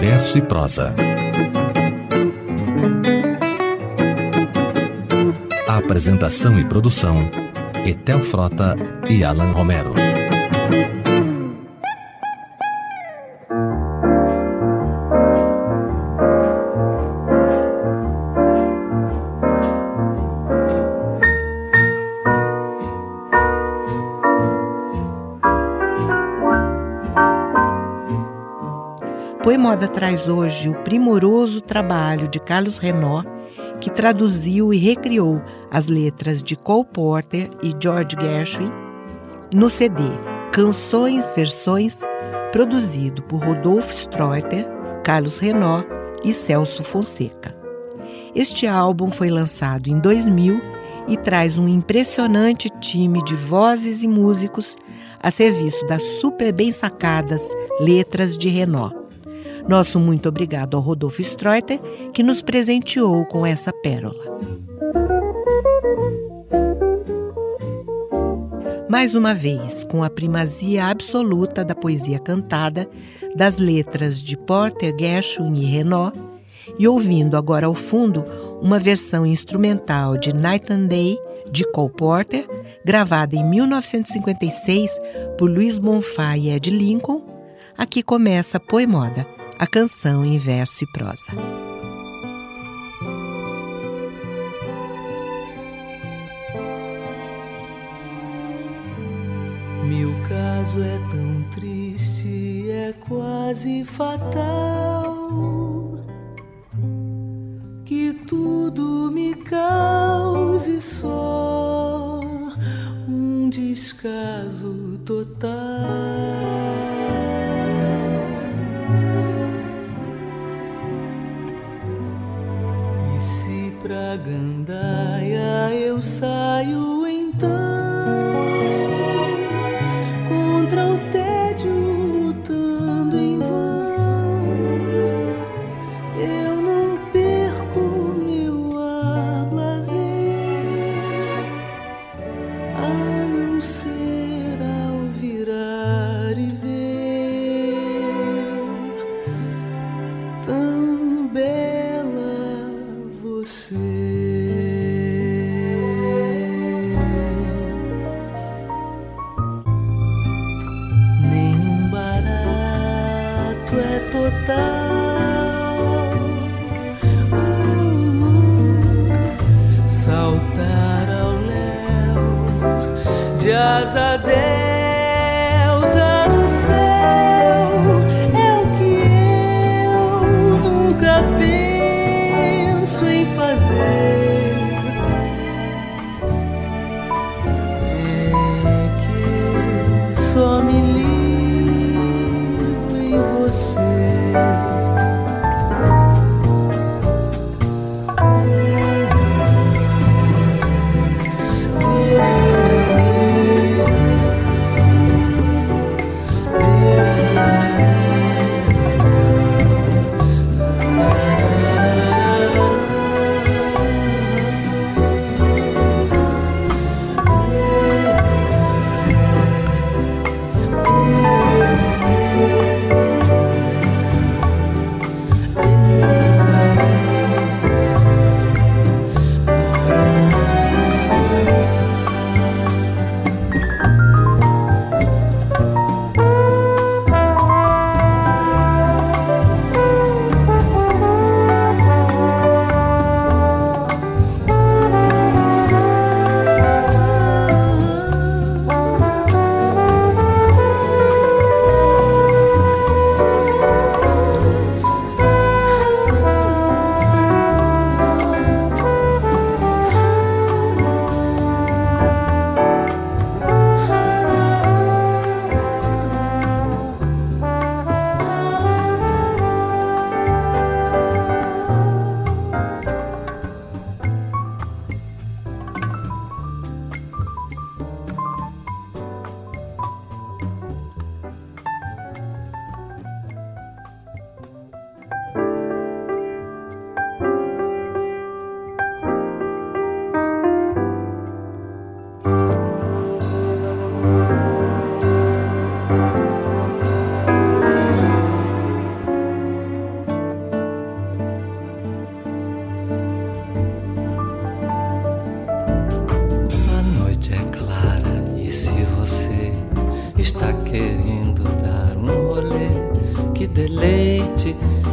verso e prosa. Apresentação e produção: Etel Frota e Alan Romero. Traz hoje o primoroso trabalho de Carlos Renault, que traduziu e recriou as letras de Cole Porter e George Gershwin no CD Canções Versões, produzido por Rodolfo Streuter, Carlos Renault e Celso Fonseca. Este álbum foi lançado em 2000 e traz um impressionante time de vozes e músicos a serviço das super bem sacadas letras de Renault. Nosso muito obrigado ao Rodolfo Streuter, que nos presenteou com essa pérola. Mais uma vez, com a primazia absoluta da poesia cantada, das letras de Porter, Gershwin e Renault, e ouvindo agora ao fundo uma versão instrumental de Night and Day, de Cole Porter, gravada em 1956 por Luiz Bonfá e Ed Lincoln, aqui começa Poemoda, a canção em verso e prosa. Meu caso é tão triste, é quase fatal. Que tudo me cause só um descaso total.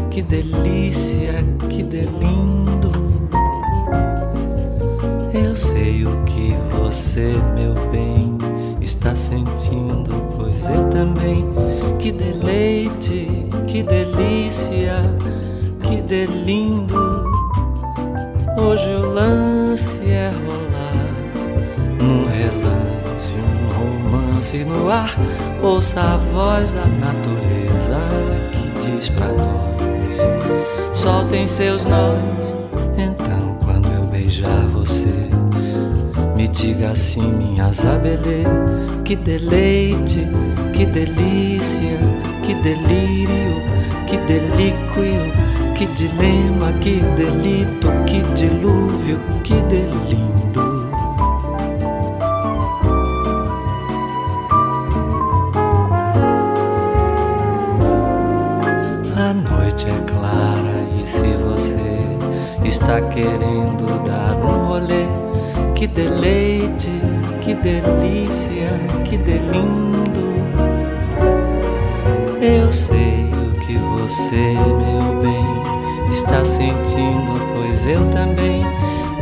Que delícia, que delindo. Eu sei o que você, meu bem, está sentindo, pois eu também. Que deleite, que delícia, que delindo. Hoje o lance é rolar num relance, um romance no ar. Ouça a voz da natureza diz pra nós: soltem seus nós. Então, quando eu beijar você, me diga assim, minha zabelê, que deleite, que delícia, que delírio, que delíquio que dilema, que delito, que dilúvio, que delindo.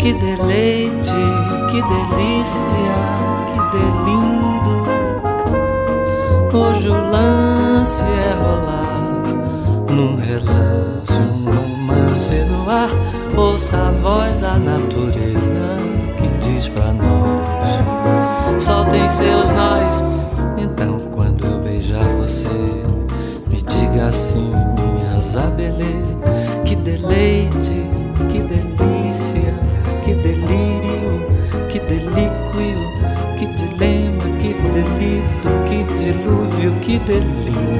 Que deleite, que delícia, que delindo. Hoje o lance é rolar num relance, um romance no ar. Ouça a voz da natureza que diz pra nós: soltem seus nós. Então, quando eu beijar você, me diga assim, minha zabelê que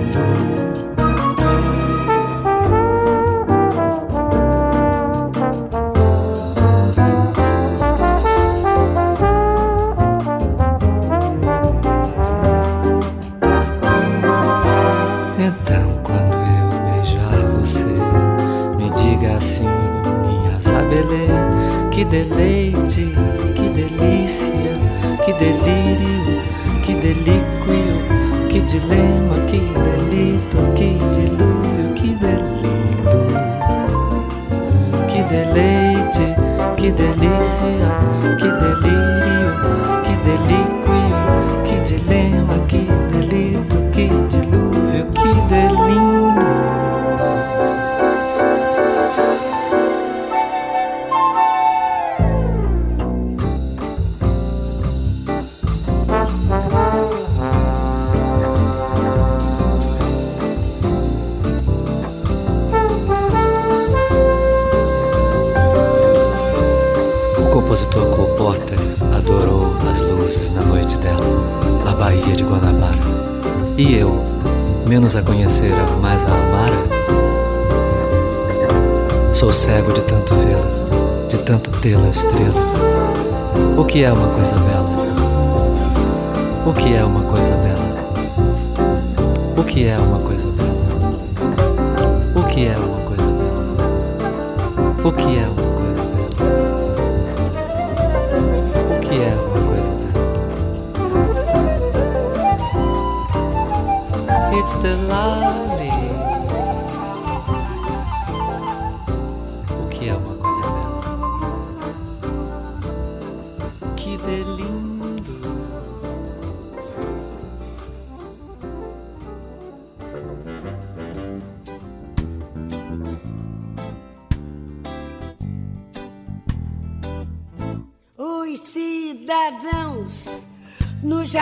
O que é uma coisa bela? O que é uma coisa bela? It's the lolly.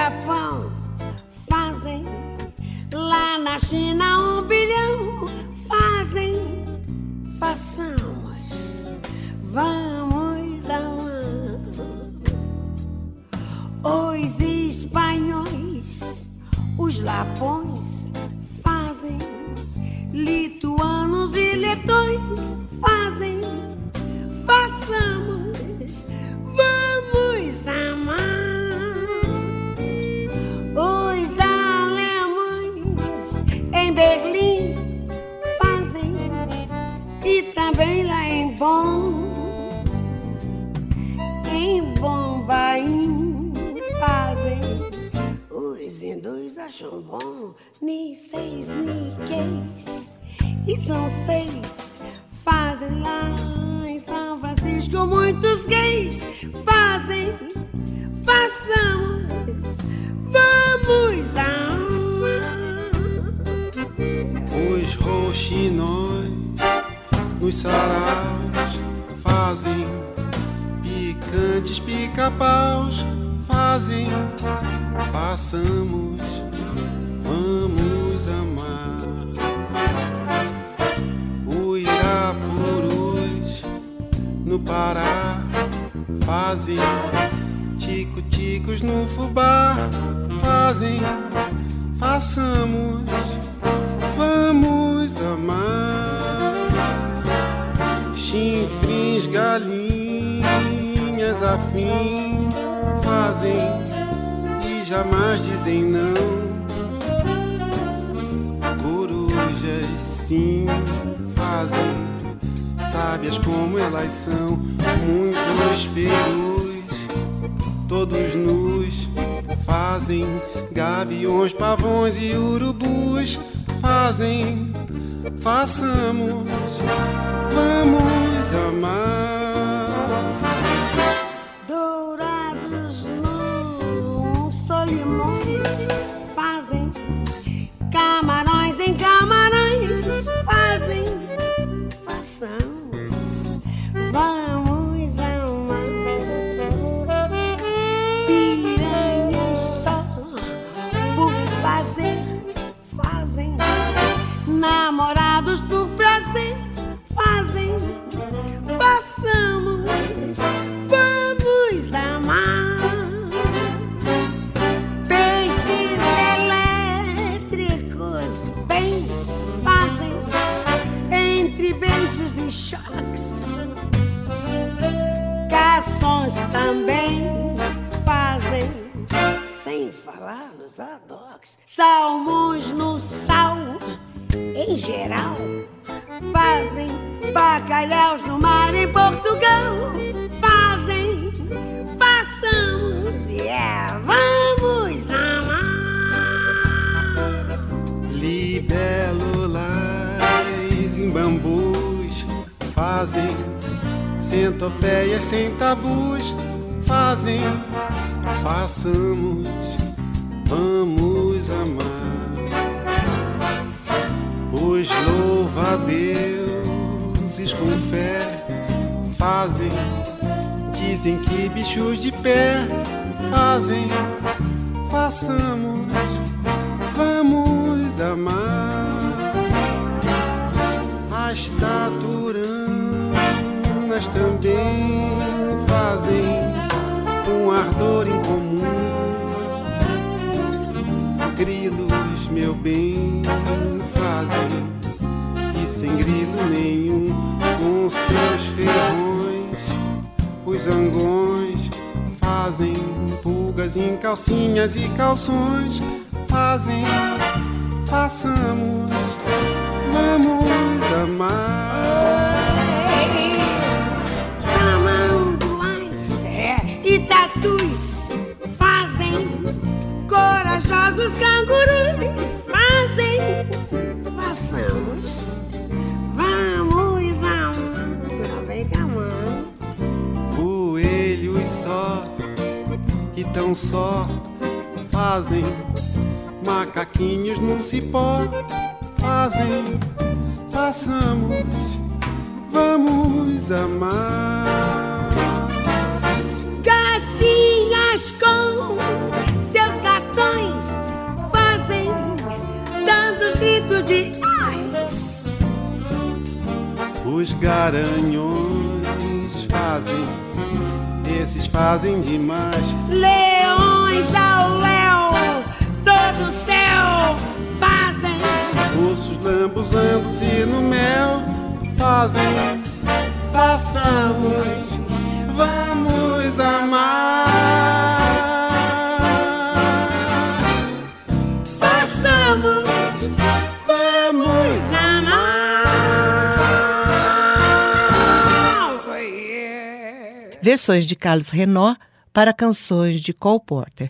happen. Picantes pica-paus fazem façamos vamos amar. O Irapurus no Pará fazem tico-ticos no fubá fazem façamos vamos amar. Chinfrins galinhas afim fazem e jamais dizem não. Corujas sim fazem sábias como elas são. Muitos perus todos nus fazem gaviões pavões e urubus. Fazem façamos vamos amar também fazem sem falar nos adocs salmões no sal. Em geral fazem bacalhaus no mar em Portugal. Fazem façamos yeah, vamos amar. Libélulas em bambus fazem centopeias sem tabus fazem. Façamos vamos amar. Os louva-deuses com fé. Fazem dizem que bichos de pé. Fazem façamos vamos amar. As taturanas também fazem um ardor em comum grilos meu bem fazem e sem grilo nenhum com seus ferrões os zangões fazem pulgas em calcinhas e calções. Fazem façamos vamos amar tatus fazem corajosos cangurus fazem. Façamos. Vamos vem cá mão. Coelhos só e tão só fazem. Macaquinhos num cipó fazem. Façamos vamos amar de ais os garanhões fazem esses fazem demais. Leões ao léu sob o céu fazem. Ursos lambuzando-se no mel fazem. Façamos vamos amar Versões de Carlos Renault para canções de Cole Porter.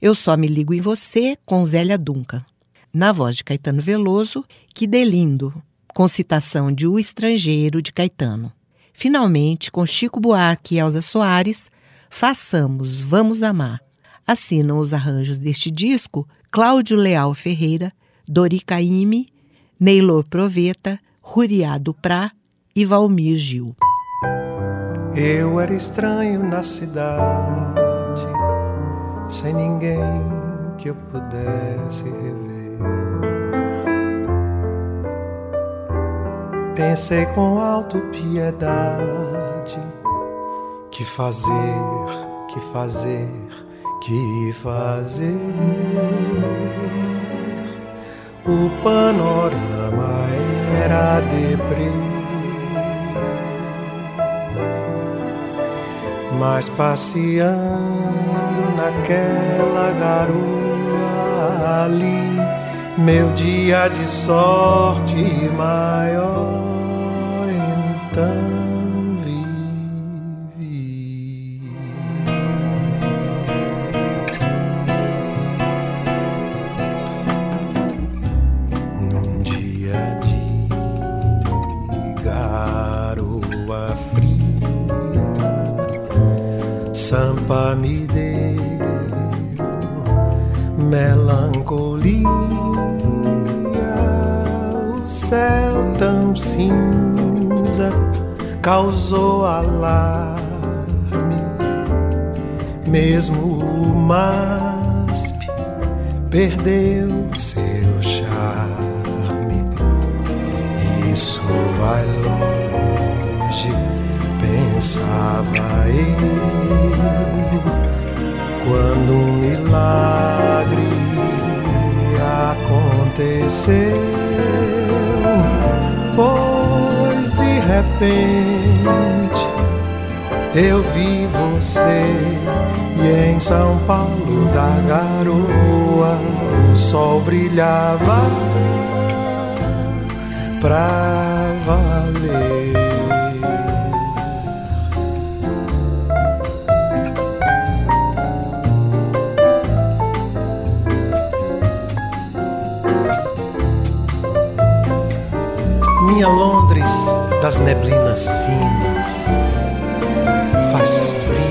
Eu só me ligo em você com Zélia Duncan. Na voz de Caetano Veloso, Que Delindo. com citação de O Estrangeiro de Caetano. Finalmente, com Chico Buarque e Elza Soares, Façamos, Vamos Amar. Assinam os arranjos deste disco Cláudio Leal Ferreira, Dori Caime, Neylor Proveta, Ruriá Duprá e Valmir Gil. Eu era estranho na cidade, sem ninguém que eu pudesse rever. Pensei com autopiedade que fazer, que fazer, que fazer. O panorama era deprê. Mas passeando naquela garoa ali, meu dia de sorte maior Sampa me deu melancolia, o céu tão cinza causou alarme, mesmo o MASP perdeu seu charme. Isso vai longe pensava eu, quando um milagre aconteceu, pois de repente eu vi você e em São Paulo da garoa o sol brilhava pra minha Londres das neblinas finas. Faz frio,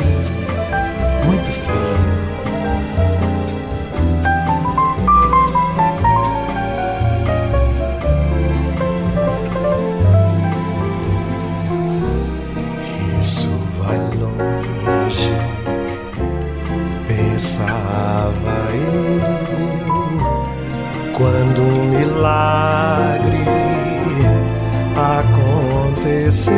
aconteceu,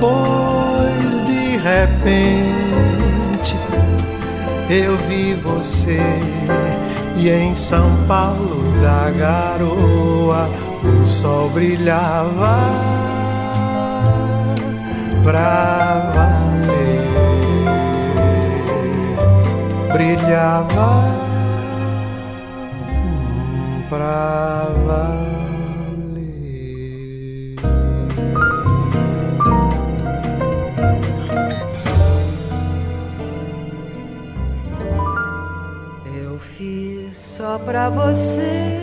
pois de repente eu vi você e em São Paulo da garoa o sol brilhava pra valer, brilhava pra valer. Só pra você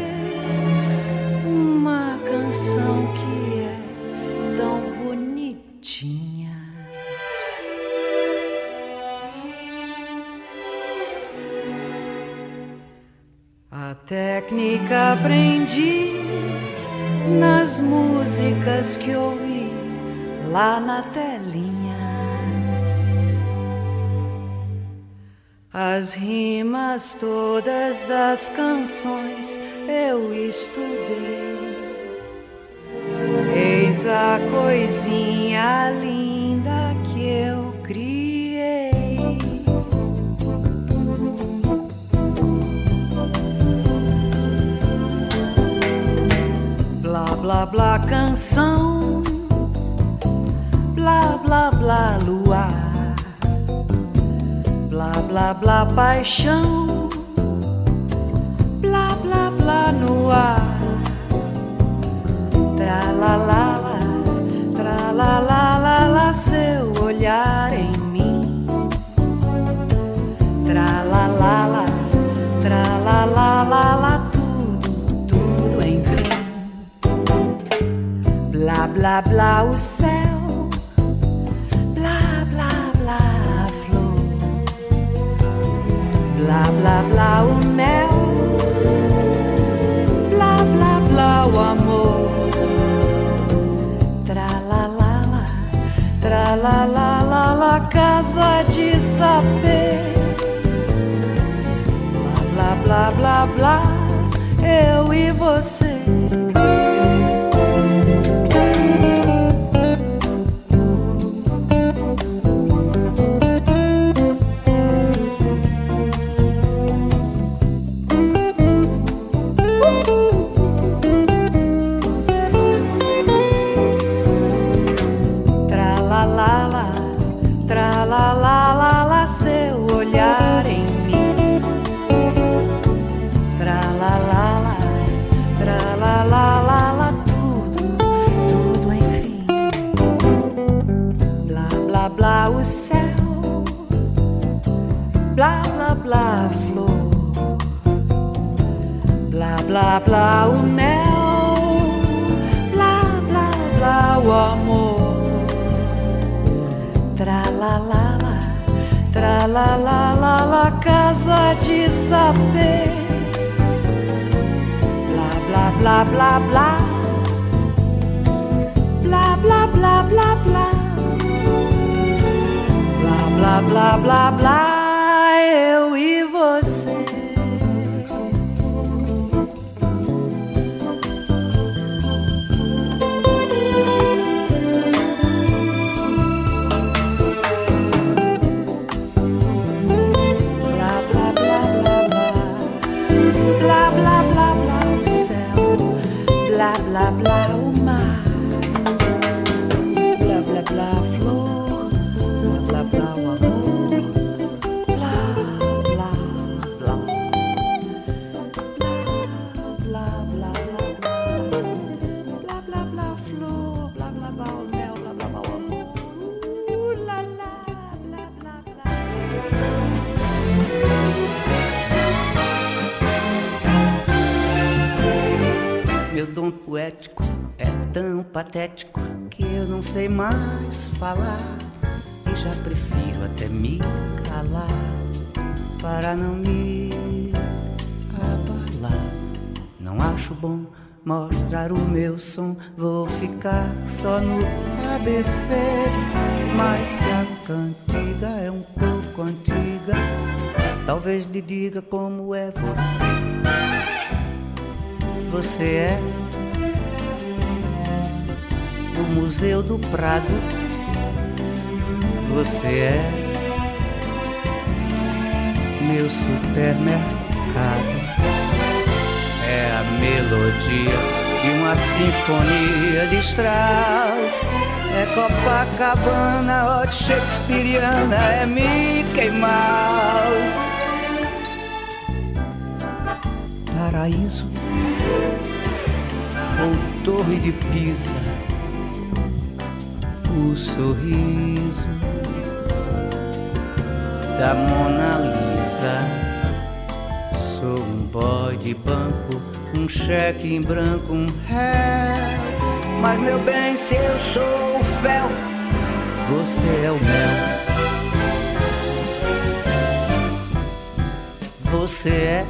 uma canção que é tão bonitinha. A técnica aprendi nas músicas que ouvi lá na telinha. As rimas todas das canções eu estudei. Eis a coisinha linda que eu criei. Blá blá blá canção, blá blá blá luar blá blá blá paixão, blá blá blá no ar, tra la la la, tra la la la la seu olhar em mim, tra la la la, tra la la la la tudo tudo enfim. blá blá o céu, blá blá blá o mel, blá blá blá o amor, tra la la la, tra la casa de saber, blá blá blá blá blá, eu e você. Blá blá o mel, blá blá blá o amor, tra la la la, tra la la la la casa de saber, blá blá blá blá blá, blá blá blá blá blá, blá blá blá blá blá, eu e você. Patético que eu não sei mais falar e já prefiro até me calar para não me abalar. Não acho bom mostrar o meu som, vou ficar só no ABC. Mas se a cantiga é um pouco antiga, talvez lhe diga como é você. Você é do Museu do Prado. Você é meu supermercado. É a melodia de uma sinfonia de Strauss. É Copacabana, Hot Shakespeareana, é Mickey Mouse. Paraíso ou Torre de Pisa o sorriso da Mona Lisa. Sou um boy de banco, um cheque em branco, um réu. Mas meu bem, se eu sou o fel, você é o mel. Você é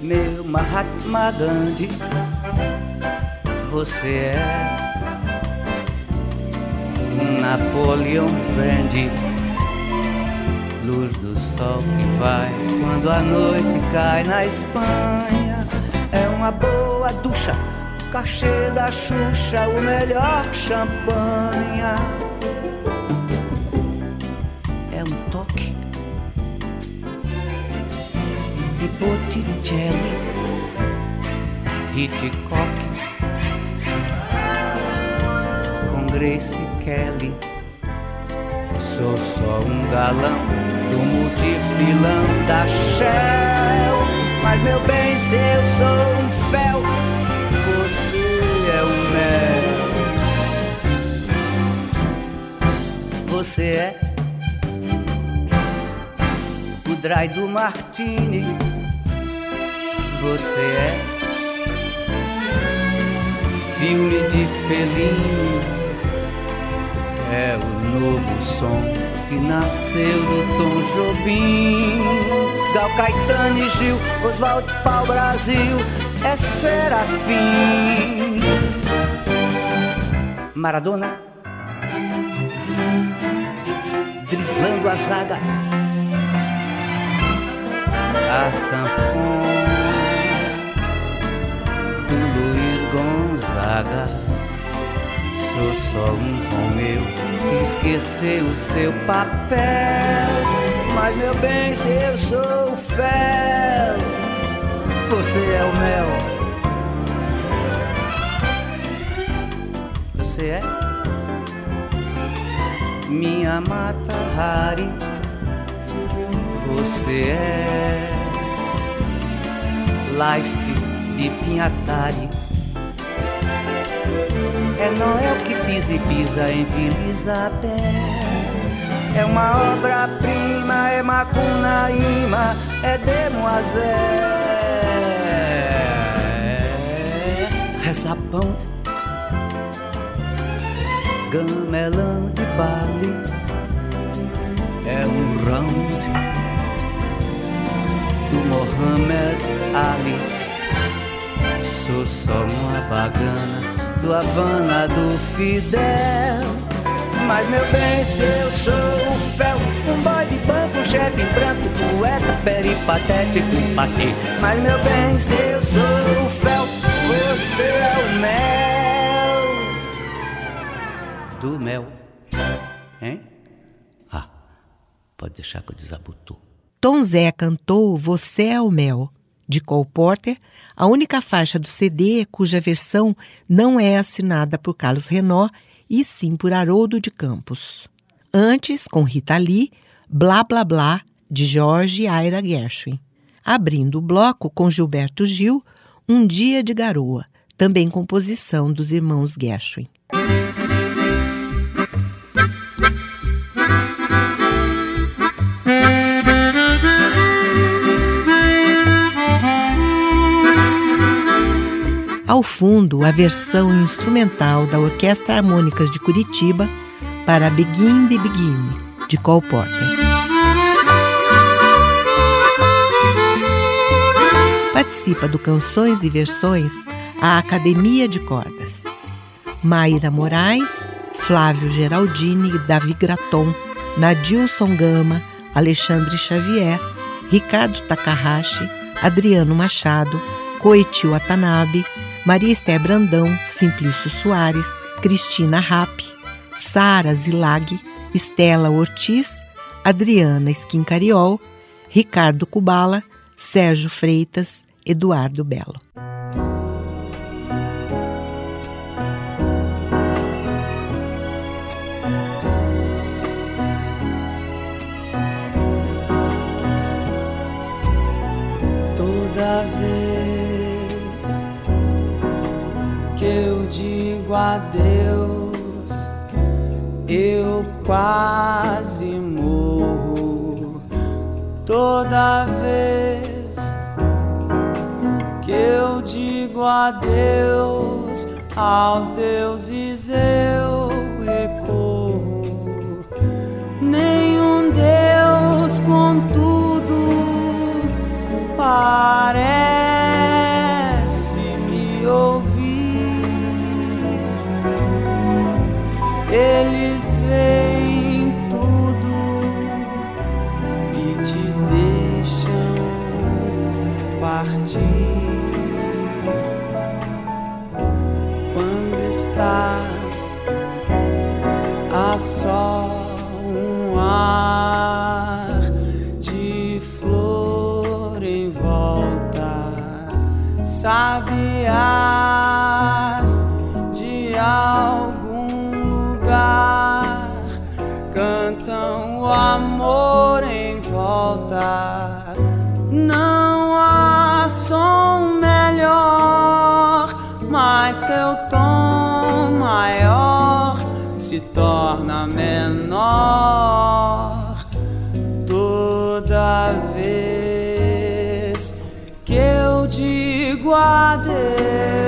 meu Mahatma Gandhi. Você é Napoleon Brandy. Luz do sol que vai quando a noite cai na Espanha. É uma boa ducha, cachê da Xuxa, o melhor champanha. É um toque de Botticelli, Hitchcock com Grace Kelly. Sou só um galão do multifilão da Shell. Mas meu bem, se eu sou um fel, você é o mel. Você é o dry do Martini. Você é filme de felino. É o novo som que nasceu do Tom Jobim. Gal Caetano e Gil, Oswaldo Pau Brasil, é Serafim. Maradona driblando a zaga. A sanfona do Luiz Gonzaga. Sou só um Romeu que esqueceu o seu papel. Mas meu bem, se eu sou o fel, você é o mel. Você é minha mata Hari. Você é life de Pinhatari. É Noel que pisa e pisa em Vila. É uma obra-prima, é Macunaíma, é Demoiselle. Rezapão, gamelão de Bali. É um round do Mohamed Ali. Sou só uma bagana do Havana do Fidel. Mas meu bem, se eu sou o fel, um boy de banco, um chefe branco, poeta peripatético, patê. Mas meu bem, se eu sou o fel, você é o mel do mel. Hein? Ah, pode deixar que eu desabotou. Tom Zé cantou Você é o Mel, de Cole Porter, a única faixa do CD cuja versão não é assinada por Carlos Renó e sim por Haroldo de Campos. Antes, com Rita Lee, Blá Blá Blá, de Jorge Aira Gershwin. Abrindo o bloco com Gilberto Gil, Um Dia de Garoa, também composição dos irmãos Gershwin. Ao fundo, a versão instrumental da Orquestra Harmônicas de Curitiba para Begin the Begin, de Cole Porter. Participa do Canções e Versões a Academia de Cordas. Maíra Moraes, Flávio Geraldini, Davi Graton, Nadilson Gama, Alexandre Xavier, Ricardo Takahashi, Adriano Machado, Koichi Watanabe, Maria Esté Brandão, Simplício Soares, Cristina Rapp, Sara Zilag, Estela Ortiz, Adriana Esquincariol, Ricardo Cubala, Sérgio Freitas, Eduardo Belo. Digo adeus, eu quase morro. Toda vez que eu digo adeus aos deuses, eu recorro. Nenhum Deus, contudo, parece me ouvir. Eles veem tudo e te deixam partir. Quando estás a só um ar de flor em volta, sabiás o amor em volta. Não há som melhor, mas seu tom maior se torna menor toda vez que eu digo adeus.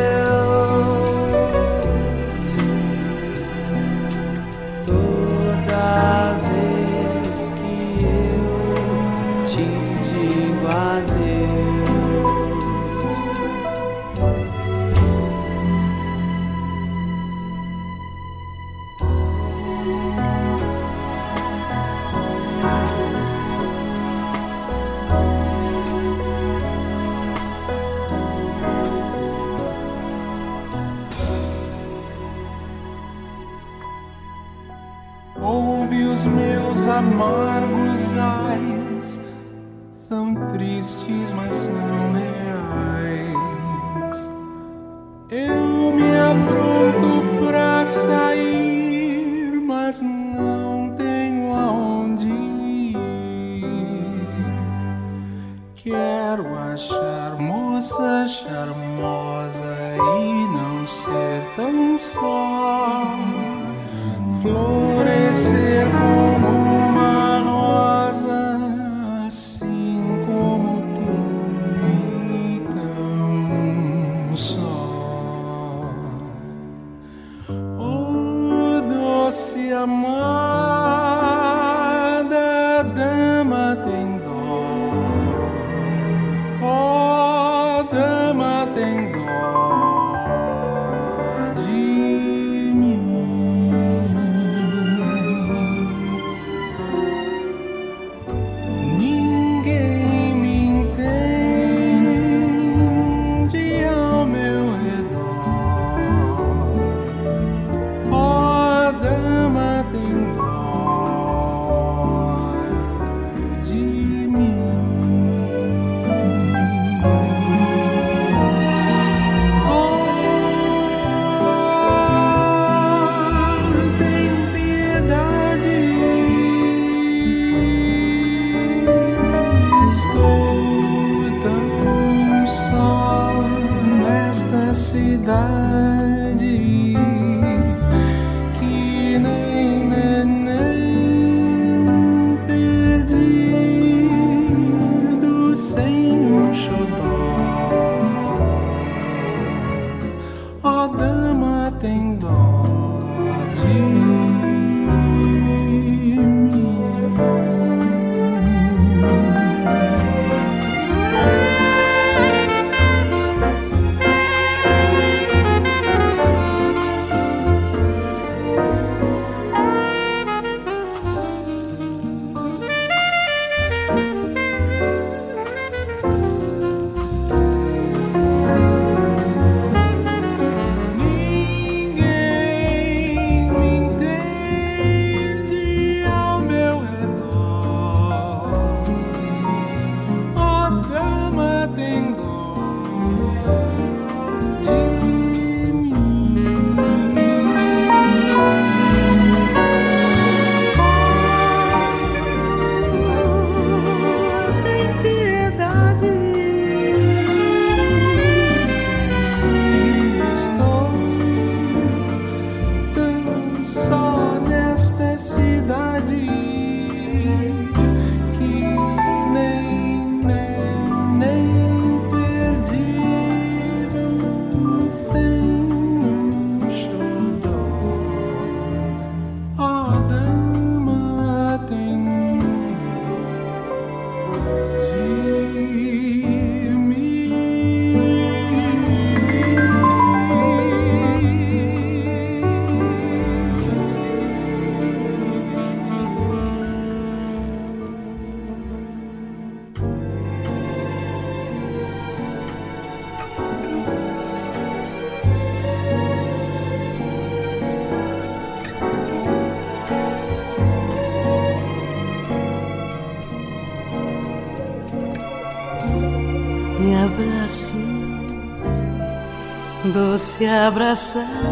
se abraçar.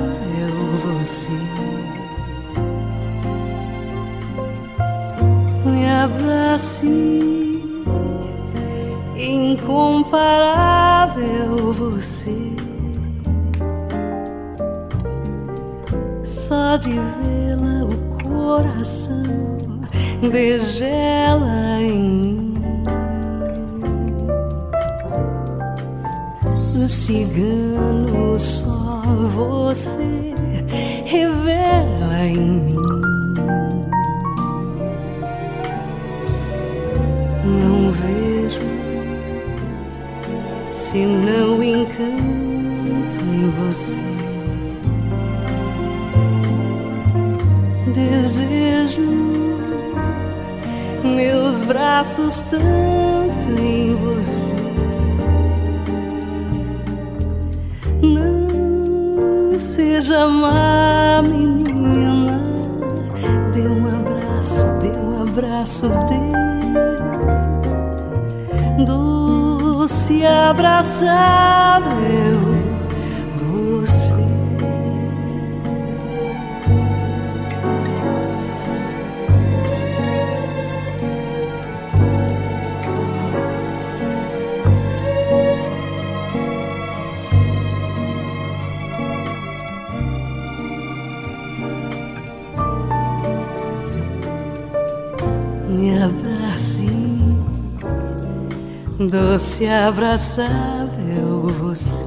braços, tanto em você. Não seja má, menina. Dê um abraço, dê um abraço, dê. Doce abraçável. Doce abraçável você.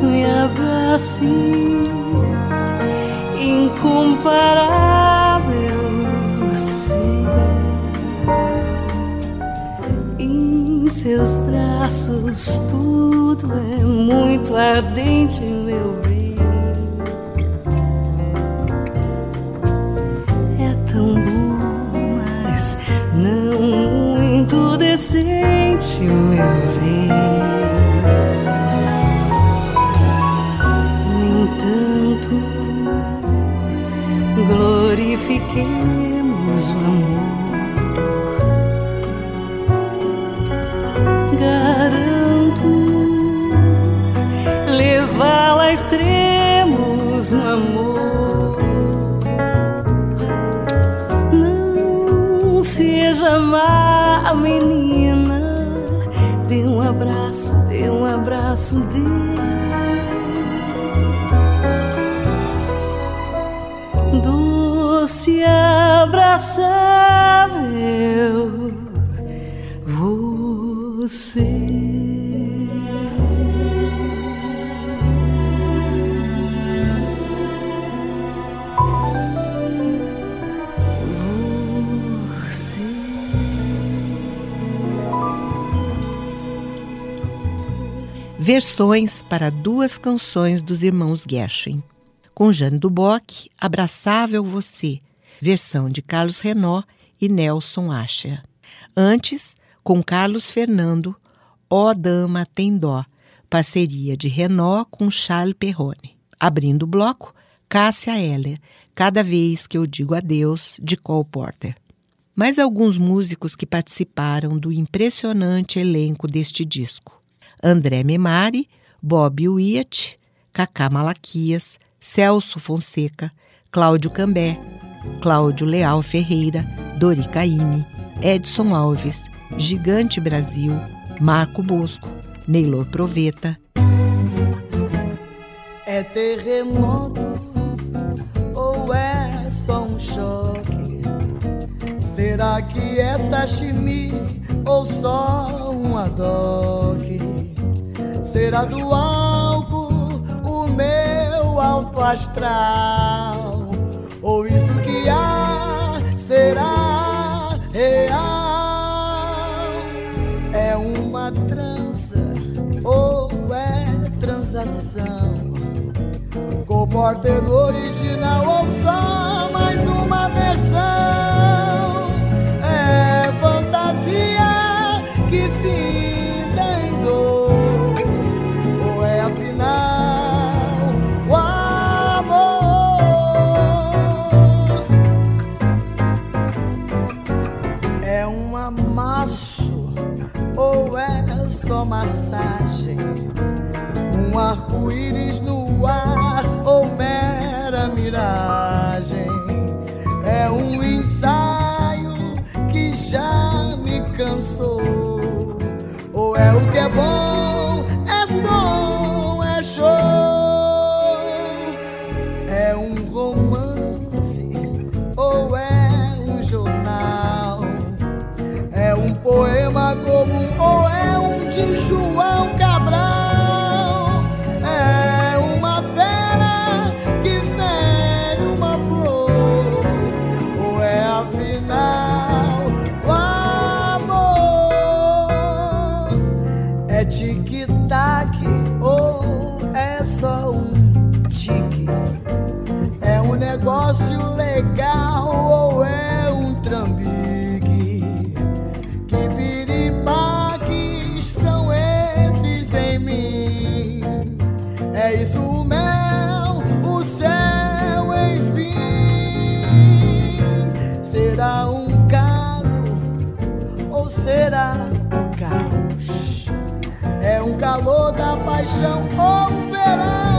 Me abrace incomparável você. Em seus braços tudo é muito ardente meu bem o meu bem. No entanto, glorifiquemos o amor. Garanto levá-lo a extremos no amor. Não seja a menina dê um abraço, dê um abraço dele. Doce abraçável você. Versões para duas canções dos irmãos Gershwin. Com Jane Duboc, Abraçável Você, versão de Carlos Renó e Nelson Asher. Antes, com Carlos Fernando, Ó Dama Tem Dó, parceria de Renó com Charles Perrone. Abrindo o bloco, Cássia Eller, Cada Vez Que Eu Digo Adeus, de Cole Porter. Mais alguns músicos que participaram do impressionante elenco deste disco. André Memari, Bob Witt, Cacá Malaquias, Celso Fonseca, Cláudio Cambé, Cláudio Leal Ferreira, Dori Caymmi, Edson Alves, Gigante Brasil, Marco Bosco, Neylor Proveta. É terremoto ou é só um choque? Será que é sashimi ou só um adoque? Será do álcool o meu alto astral? Ou isso que há será real? É uma trança ou é transação? Comporta no original ou só calor da paixão ou o verão.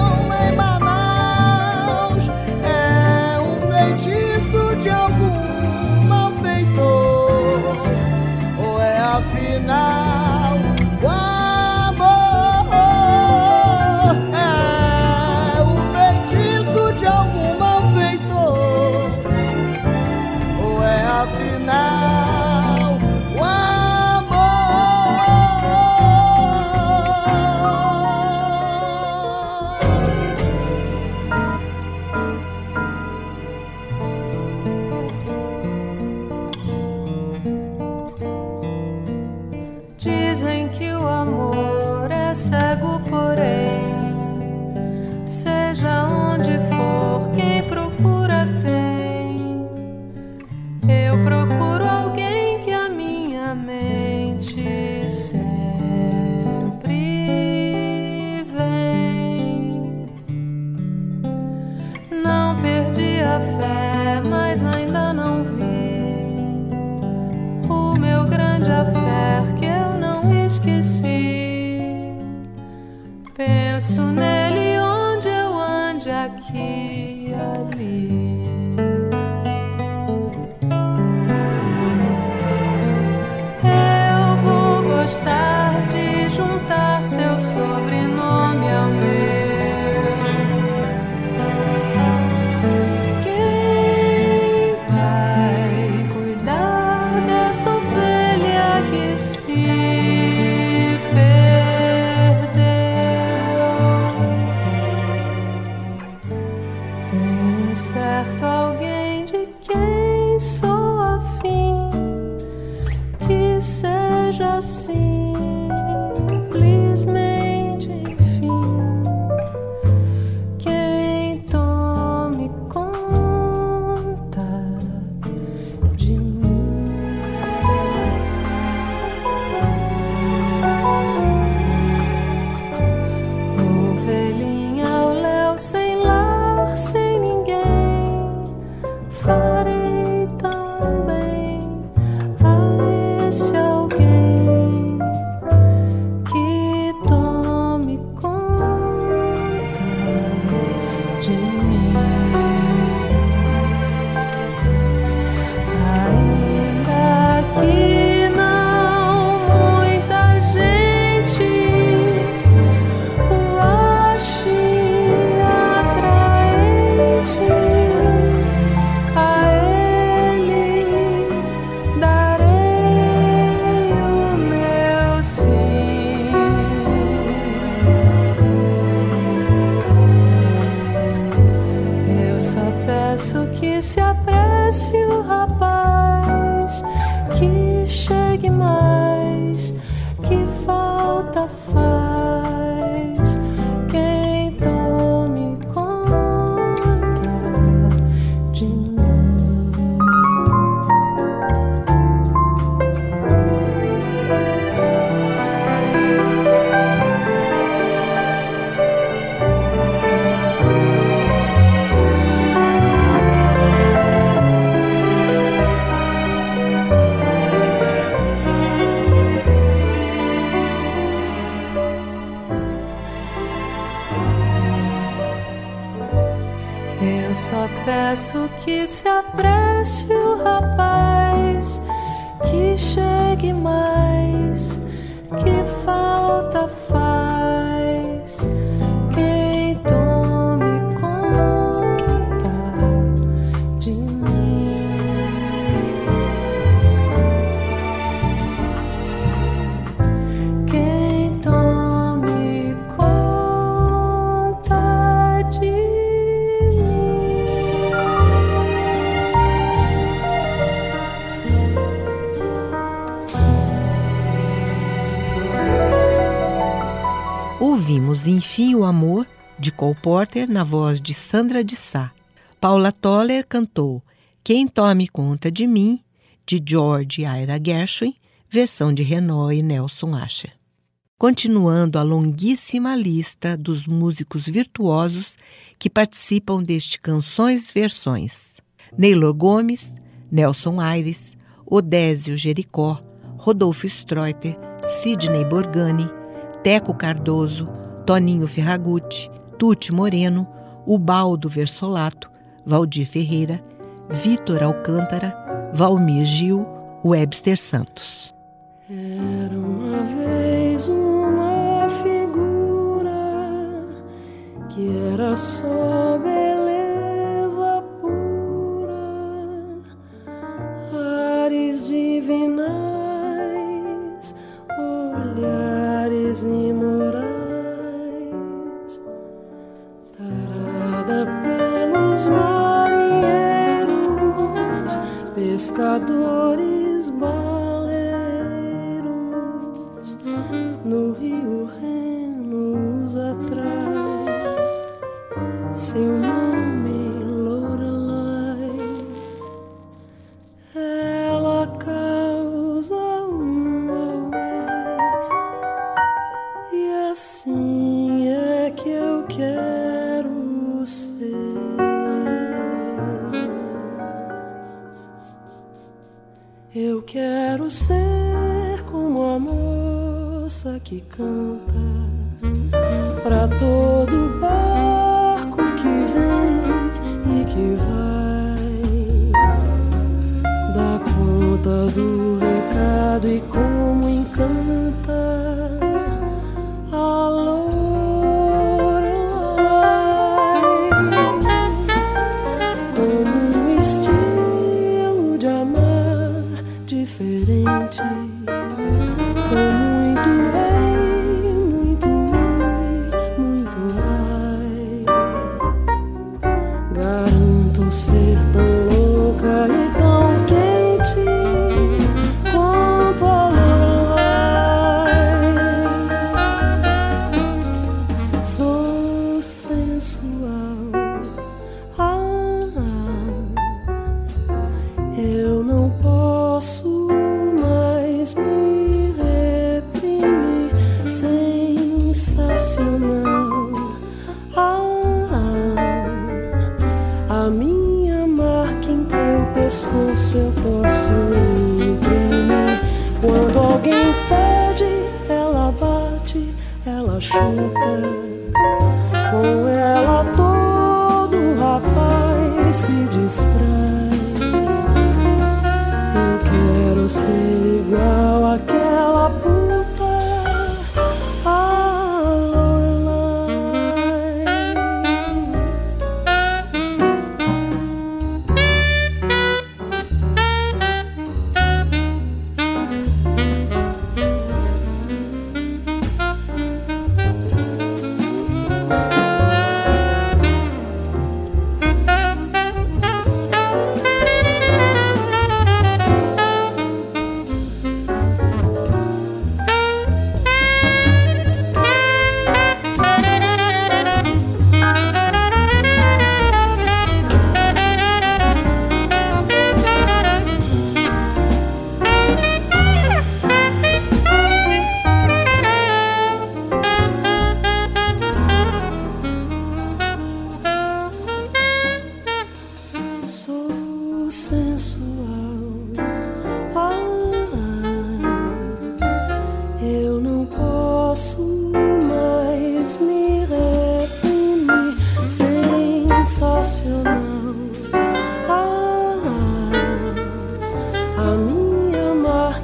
Enfim o Amor, de Cole Porter, na voz de Sandra de Sá. Paula Toller cantou Quem Tome Conta de Mim, de George Ira Gershwin, versão de Renault e Nelson Asher. Continuando a longuíssima lista dos músicos virtuosos que participam deste Canções Versões. Neylor Gomes, Nelson Aires, Odésio Jericó, Rodolfo Streuter, Sidney Borgani, Teco Cardoso, Toninho Ferragutti, Tuti Moreno, Ubaldo Versolato, Valdir Ferreira, Vitor Alcântara, Valmir Gil, Webster Santos. Era uma vez uma figura que era só beleza pura, ares divinais, olhares imundos pecado.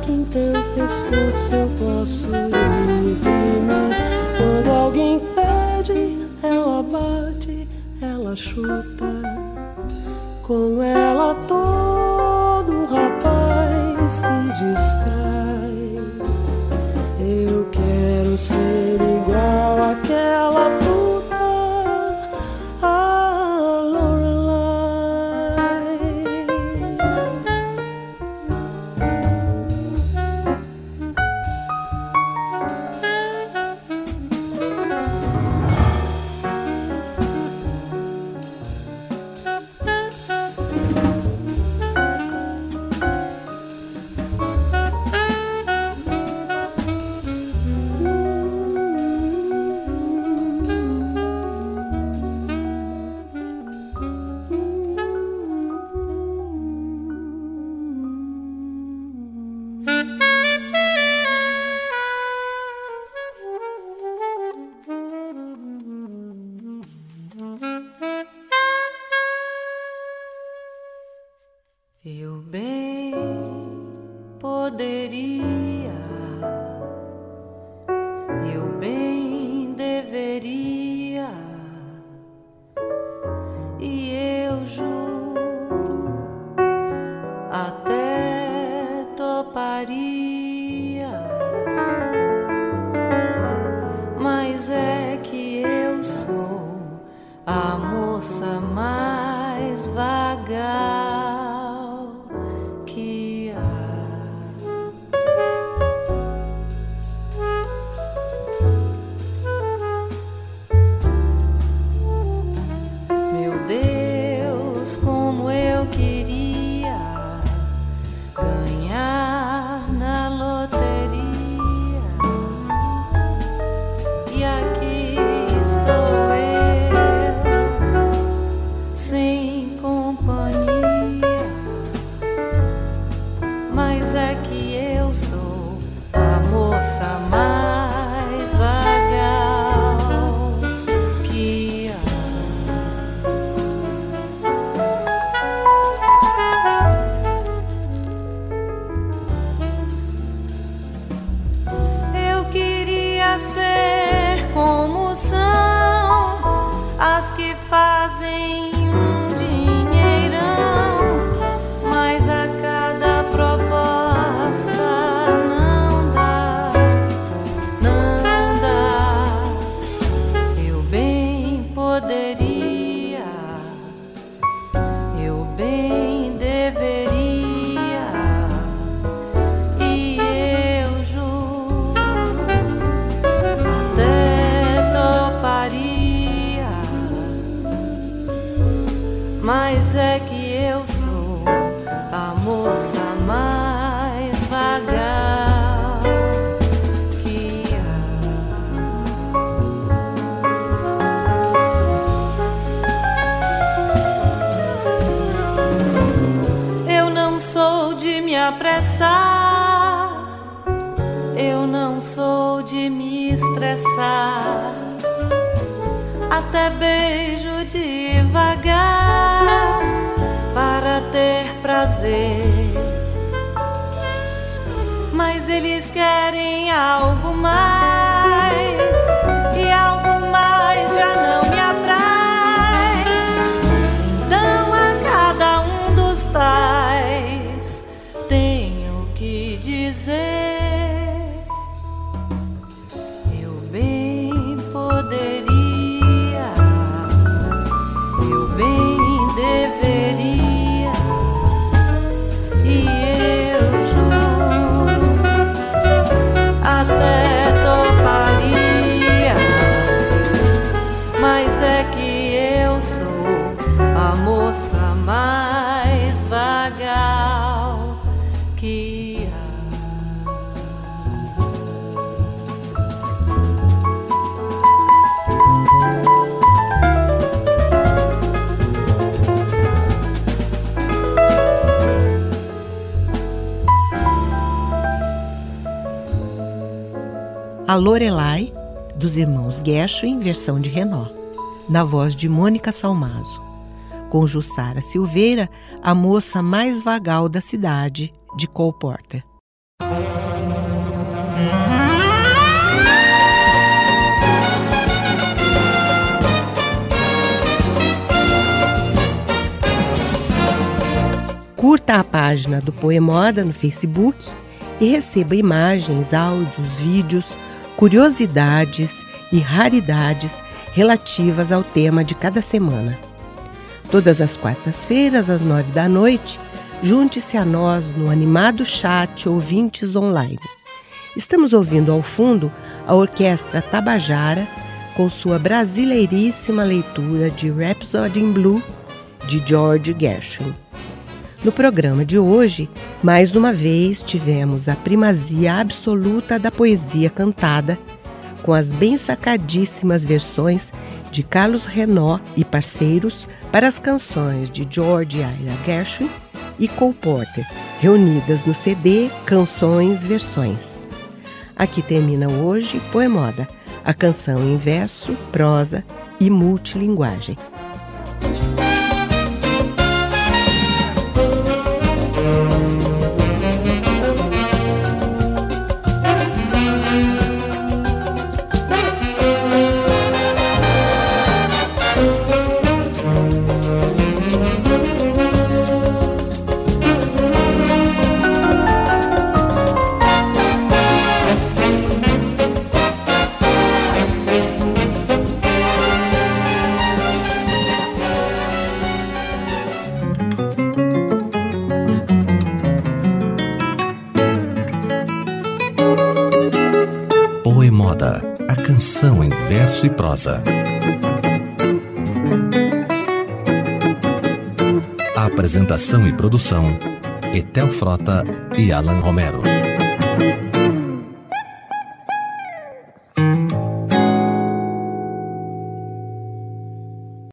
em teu pescoço eu posso imprimir. Quando alguém pede, ela bate, ela chuta. Com ela todo rapaz se distrai. Eu quero ser. Até beijo devagar para ter prazer. Mas eles querem algo mais, A Lorelai, dos irmãos Gershwin, versão de Renó, na voz de Mônica Salmazo. Com Jussara Silveira, a moça mais vagal da cidade, de Cole Porter. Curta a página do Poemoda no Facebook e receba imagens, áudios, vídeos curiosidades e raridades relativas ao tema de cada semana. Todas as quartas-feiras, às nove da noite, junte-se a nós no animado chat Ouvintes Online. Estamos ouvindo ao fundo a Orquestra Tabajara com sua brasileiríssima leitura de Rhapsody in Blue de George Gershwin. No programa de hoje, mais uma vez tivemos a primazia absoluta da poesia cantada, com as bem sacadíssimas versões de Carlos Renó e parceiros para as canções de George Ira Gershwin e Cole Porter, reunidas no CD Canções Versões. Aqui termina hoje Poemoda, a canção em verso, prosa e multilinguagem. E prosa. Apresentação e produção: Etel Frota e Alan Romero.